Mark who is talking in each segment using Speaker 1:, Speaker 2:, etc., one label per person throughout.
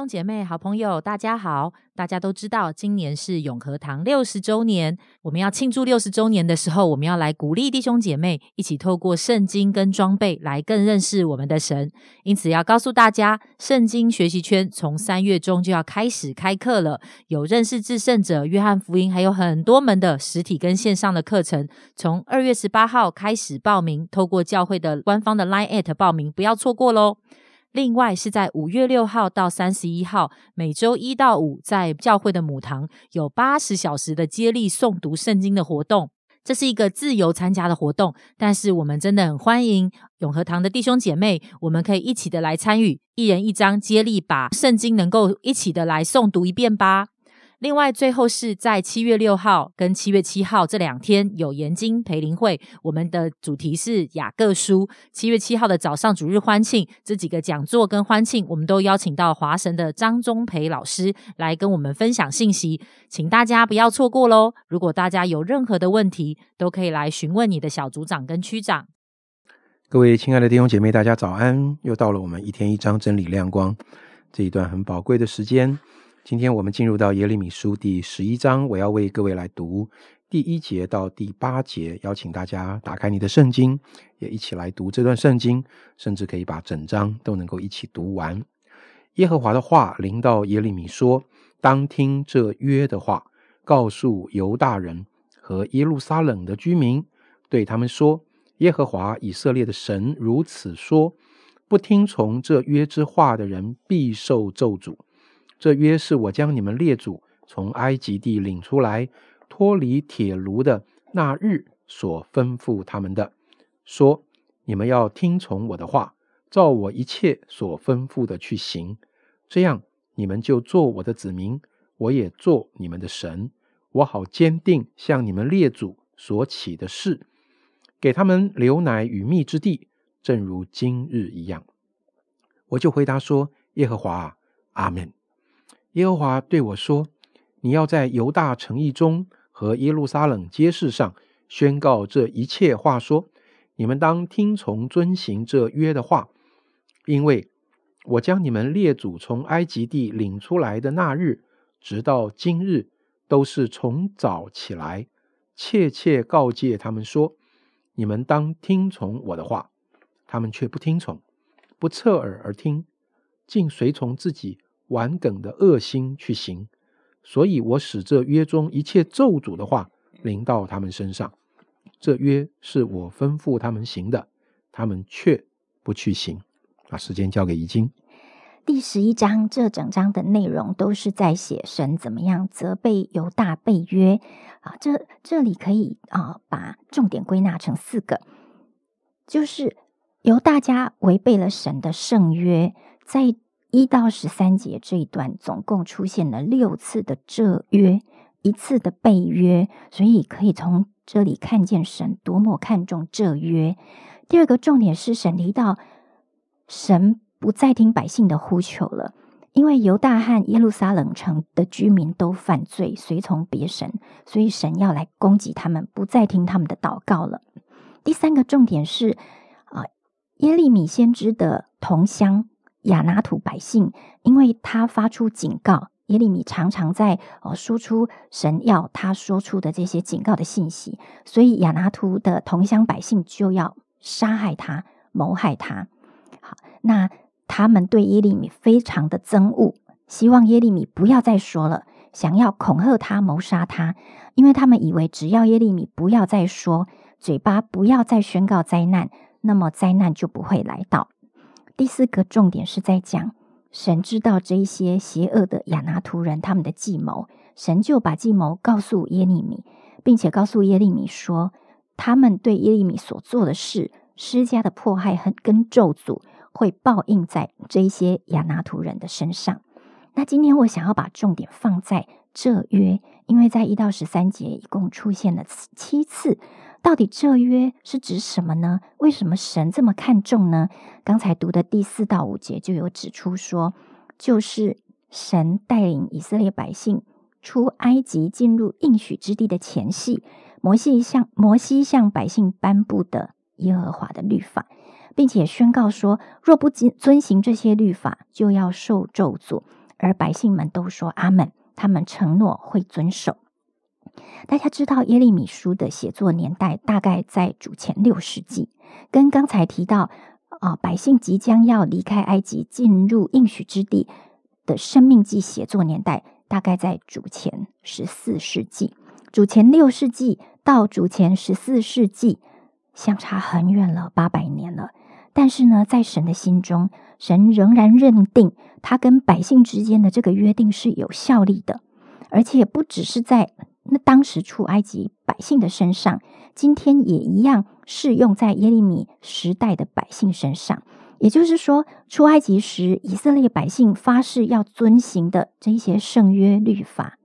Speaker 1: 兄姐妹、好朋友，大家好！大家都知道，今年是永和堂六十周年。我们要庆祝六十周年的时候，我们要来鼓励弟兄姐妹一起透过圣经跟装备来更认识我们的神。因此，要告诉大家，圣经学习圈从三月中就要开始开课了。有认识至圣者、约翰福音，还有很多门的实体跟线上的课程。从二月十八号开始报名，透过教会的官方的 Line at 报名，不要错过喽！另外是在五月六号到三十一号，每周一到五，在教会的母堂有八十小时的接力诵读圣经的活动。这是一个自由参加的活动，但是我们真的很欢迎永和堂的弟兄姐妹，我们可以一起的来参与，一人一张接力，把圣经能够一起的来诵读一遍吧。另外，最后是在七月六号跟七月七号这两天有研经培灵会，我们的主题是雅各书。七月七号的早上主日欢庆，这几个讲座跟欢庆，我们都邀请到华神的张忠培老师来跟我们分享信息，请大家不要错过喽。如果大家有任何的问题，都可以来询问你的小组长跟区长。
Speaker 2: 各位亲爱的弟兄姐妹，大家早安！又到了我们一天一章真理亮光这一段很宝贵的时间。今天我们进入到耶利米书第十一章，我要为各位来读第一节到第八节，邀请大家打开你的圣经，也一起来读这段圣经，甚至可以把整章都能够一起读完。耶和华的话临到耶利米说：“当听这约的话，告诉犹大人和耶路撒冷的居民，对他们说：耶和华以色列的神如此说：不听从这约之话的人，必受咒诅。”这约是我将你们列祖从埃及地领出来，脱离铁炉的那日所吩咐他们的，说：你们要听从我的话，照我一切所吩咐的去行，这样你们就做我的子民，我也做你们的神，我好坚定向你们列祖所起的事，给他们留奶与蜜之地，正如今日一样。我就回答说：耶和华，阿门。耶和华对我说：“你要在犹大城邑中和耶路撒冷街市上宣告这一切话，说：你们当听从遵行这约的话，因为我将你们列祖从埃及地领出来的那日，直到今日，都是从早起来，切切告诫他们说：你们当听从我的话，他们却不听从，不侧耳而听，竟随从自己。”顽梗的恶心去行，所以我使这约中一切咒诅的话临到他们身上。这约是我吩咐他们行的，他们却不去行。把时间交给已经。
Speaker 3: 第十一章这整章的内容都是在写神怎么样责备犹大背约啊。这这里可以啊把重点归纳成四个，就是由大家违背了神的圣约，在。一到十三节这一段总共出现了六次的这约，一次的被约，所以可以从这里看见神多么看重这约。第二个重点是神提到神不再听百姓的呼求了，因为犹大和耶路撒冷城的居民都犯罪，随从别神，所以神要来攻击他们，不再听他们的祷告了。第三个重点是啊，耶利米先知的同乡。亚拿土百姓，因为他发出警告，耶利米常常在呃说出神要他说出的这些警告的信息，所以亚拿图的同乡百姓就要杀害他、谋害他。好，那他们对耶利米非常的憎恶，希望耶利米不要再说了，想要恐吓他、谋杀他，因为他们以为只要耶利米不要再说，嘴巴不要再宣告灾难，那么灾难就不会来到。第四个重点是在讲，神知道这一些邪恶的亚拿图人他们的计谋，神就把计谋告诉耶利米，并且告诉耶利米说，他们对耶利米所做的事施加的迫害和跟咒诅会报应在这一些亚拿图人的身上。那今天我想要把重点放在这约，因为在一到十三节一共出现了七次。到底这约是指什么呢？为什么神这么看重呢？刚才读的第四到五节就有指出说，就是神带领以色列百姓出埃及进入应许之地的前夕，摩西向摩西向百姓颁布的耶和华的律法，并且宣告说，若不遵遵行这些律法，就要受咒诅。而百姓们都说阿门，他们承诺会遵守。大家知道耶利米书的写作年代大概在主前六世纪，跟刚才提到啊，百姓即将要离开埃及进入应许之地的生命记写作年代大概在主前十四世纪。主前六世纪到主前十四世纪相差很远了，八百年了。但是呢，在神的心中，神仍然认定他跟百姓之间的这个约定是有效力的，而且不只是在。那当时出埃及百姓的身上，今天也一样适用在耶利米时代的百姓身上。也就是说，出埃及时以色列百姓发誓要遵行的这些圣约律法，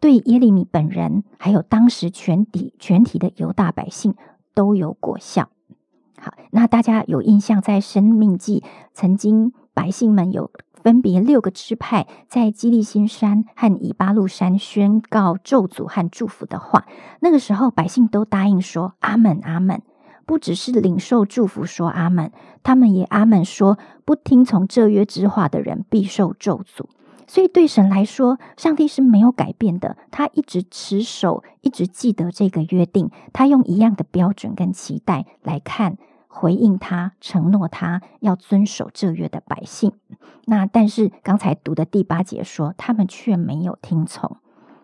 Speaker 3: 对耶利米本人，还有当时全体全体的犹大百姓都有果效。好，那大家有印象，在生命记曾经百姓们有。分别六个支派在基利新山和以巴路山宣告咒诅和祝福的话，那个时候百姓都答应说阿门阿门，不只是领受祝福说阿门，他们也阿门说不听从这约之话的人必受咒诅。所以对神来说，上帝是没有改变的，他一直持守，一直记得这个约定，他用一样的标准跟期待来看。回应他，承诺他要遵守这约的百姓。那但是刚才读的第八节说，他们却没有听从，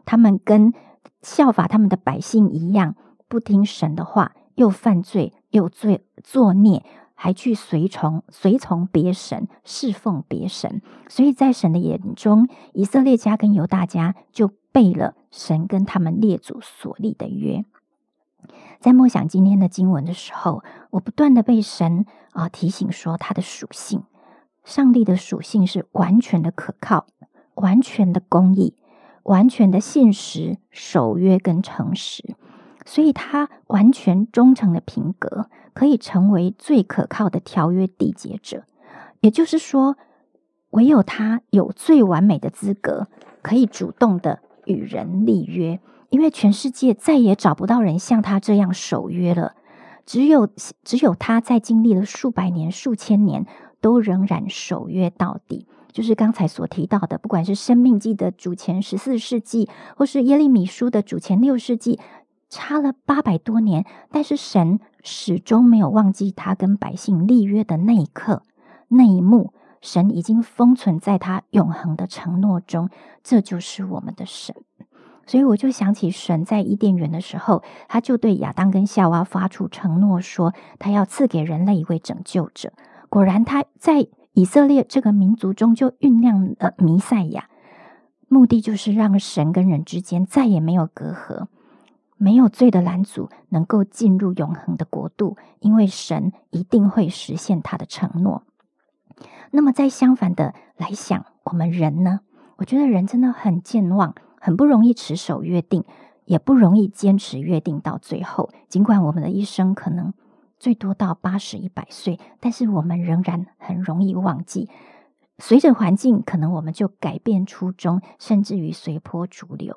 Speaker 3: 他们跟效法他们的百姓一样，不听神的话，又犯罪，又罪作孽，还去随从随从别神，侍奉别神。所以在神的眼中，以色列家跟犹大家就背了神跟他们列祖所立的约。在默想今天的经文的时候，我不断的被神啊提醒说，他的属性，上帝的属性是完全的可靠、完全的公义、完全的信实、守约跟诚实，所以他完全忠诚的品格，可以成为最可靠的条约缔结者。也就是说，唯有他有最完美的资格，可以主动的与人立约。因为全世界再也找不到人像他这样守约了，只有只有他在经历了数百年、数千年，都仍然守约到底。就是刚才所提到的，不管是生命记的主前十四世纪，或是耶利米书的主前六世纪，差了八百多年，但是神始终没有忘记他跟百姓立约的那一刻、那一幕，神已经封存在他永恒的承诺中。这就是我们的神。所以我就想起神在伊甸园的时候，他就对亚当跟夏娃发出承诺，说他要赐给人类一位拯救者。果然，他在以色列这个民族中就酝酿了弥赛亚，目的就是让神跟人之间再也没有隔阂，没有罪的拦阻，能够进入永恒的国度，因为神一定会实现他的承诺。那么，在相反的来想，我们人呢？我觉得人真的很健忘。很不容易持守约定，也不容易坚持约定到最后。尽管我们的一生可能最多到八十一百岁，但是我们仍然很容易忘记。随着环境，可能我们就改变初衷，甚至于随波逐流。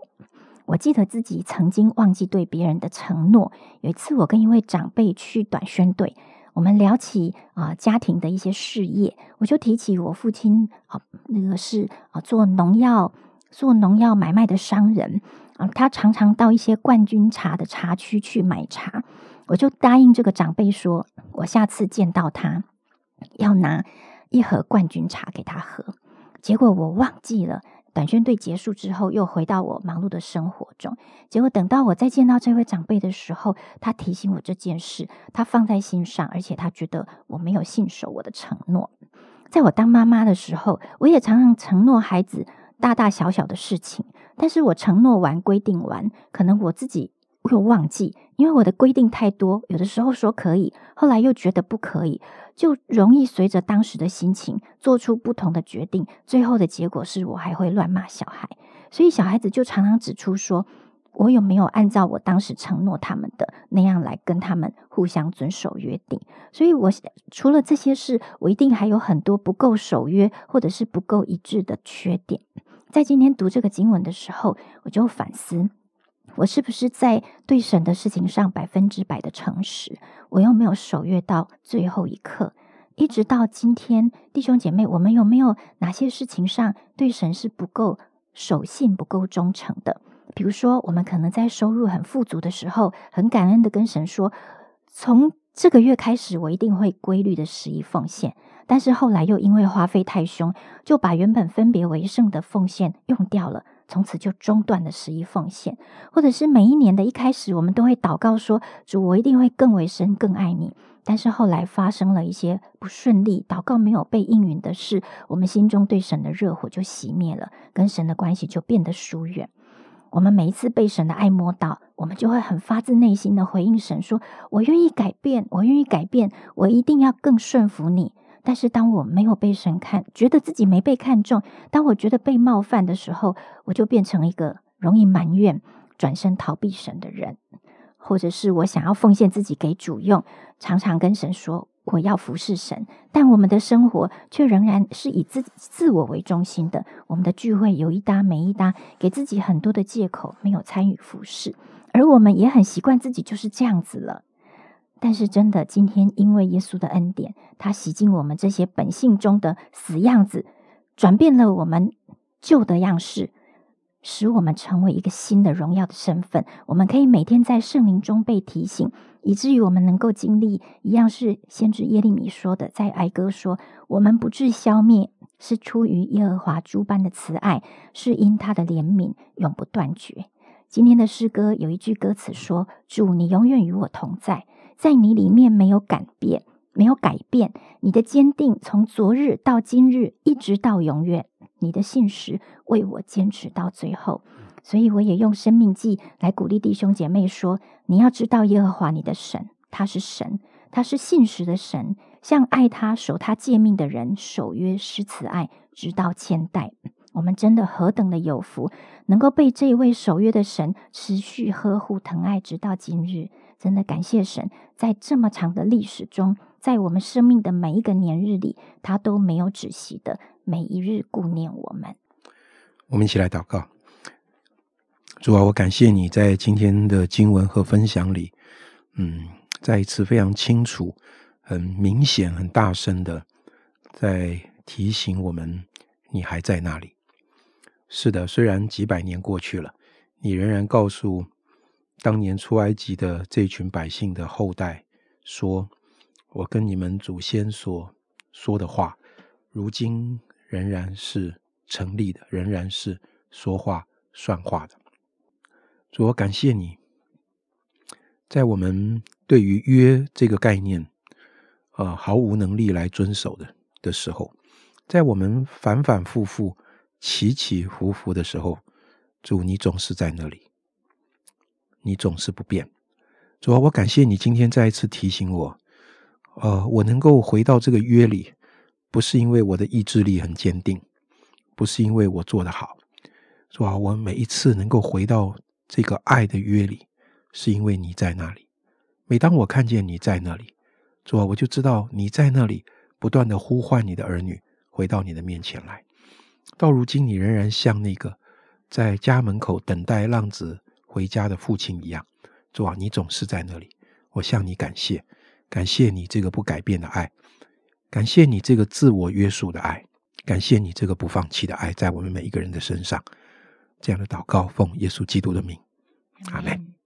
Speaker 3: 我记得自己曾经忘记对别人的承诺。有一次，我跟一位长辈去短宣队，我们聊起啊家庭的一些事业，我就提起我父亲啊，那个是啊做农药。做农药买卖的商人啊，他常常到一些冠军茶的茶区去买茶。我就答应这个长辈说，我下次见到他要拿一盒冠军茶给他喝。结果我忘记了，短宣队结束之后，又回到我忙碌的生活中。结果等到我再见到这位长辈的时候，他提醒我这件事，他放在心上，而且他觉得我没有信守我的承诺。在我当妈妈的时候，我也常常承诺孩子。大大小小的事情，但是我承诺完、规定完，可能我自己又忘记，因为我的规定太多，有的时候说可以，后来又觉得不可以，就容易随着当时的心情做出不同的决定，最后的结果是我还会乱骂小孩，所以小孩子就常常指出说，我有没有按照我当时承诺他们的那样来跟他们互相遵守约定？所以，我除了这些事，我一定还有很多不够守约或者是不够一致的缺点。在今天读这个经文的时候，我就反思：我是不是在对神的事情上百分之百的诚实？我又没有守约到最后一刻？一直到今天，弟兄姐妹，我们有没有哪些事情上对神是不够守信、不够忠诚的？比如说，我们可能在收入很富足的时候，很感恩的跟神说：“从这个月开始，我一定会规律的十一奉献。”但是后来又因为花费太凶，就把原本分别为圣的奉献用掉了，从此就中断了十一奉献。或者是每一年的一开始，我们都会祷告说：“主，我一定会更为深、更爱你。”但是后来发生了一些不顺利，祷告没有被应允的事，我们心中对神的热火就熄灭了，跟神的关系就变得疏远。我们每一次被神的爱摸到，我们就会很发自内心的回应神说：“我愿意改变，我愿意改变，我一定要更顺服你。”但是当我没有被神看，觉得自己没被看中，当我觉得被冒犯的时候，我就变成一个容易埋怨、转身逃避神的人。或者是我想要奉献自己给主用，常常跟神说我要服侍神，但我们的生活却仍然是以自自我为中心的。我们的聚会有一搭没一搭，给自己很多的借口，没有参与服侍，而我们也很习惯自己就是这样子了。但是真的，今天因为耶稣的恩典，他洗净我们这些本性中的死样子，转变了我们旧的样式。使我们成为一个新的荣耀的身份，我们可以每天在圣灵中被提醒，以至于我们能够经历一样是先知耶利米说的，在哀歌说：“我们不致消灭，是出于耶和华诸般的慈爱，是因他的怜悯永不断绝。”今天的诗歌有一句歌词说：“主，你永远与我同在，在你里面没有改变，没有改变，你的坚定从昨日到今日，一直到永远。”你的信实为我坚持到最后，所以我也用生命记来鼓励弟兄姐妹说：你要知道耶和华你的神，他是神，他是信实的神，像爱他守他诫命的人守约施慈爱，直到千代。我们真的何等的有福，能够被这位守约的神持续呵护疼爱，直到今日。真的感谢神，在这么长的历史中，在我们生命的每一个年日里，他都没有止息的。每一日顾念我们，
Speaker 2: 我们一起来祷告。主啊，我感谢你在今天的经文和分享里，嗯，再一次非常清楚、很明显、很大声的在提醒我们，你还在那里。是的，虽然几百年过去了，你仍然告诉当年出埃及的这群百姓的后代说：“我跟你们祖先所说的话，如今。”仍然是成立的，仍然是说话算话的。主，我感谢你，在我们对于约这个概念，呃，毫无能力来遵守的的时候，在我们反反复复、起起伏伏的时候，主，你总是在那里，你总是不变。主啊，我感谢你今天再一次提醒我，呃，我能够回到这个约里。不是因为我的意志力很坚定，不是因为我做得好，是吧？我每一次能够回到这个爱的约里，是因为你在那里。每当我看见你在那里，主啊，我就知道你在那里，不断的呼唤你的儿女回到你的面前来。到如今，你仍然像那个在家门口等待浪子回家的父亲一样，主啊，你总是在那里。我向你感谢，感谢你这个不改变的爱。感谢你这个自我约束的爱，感谢你这个不放弃的爱，在我们每一个人的身上。这样的祷告，奉耶稣基督的名，阿门。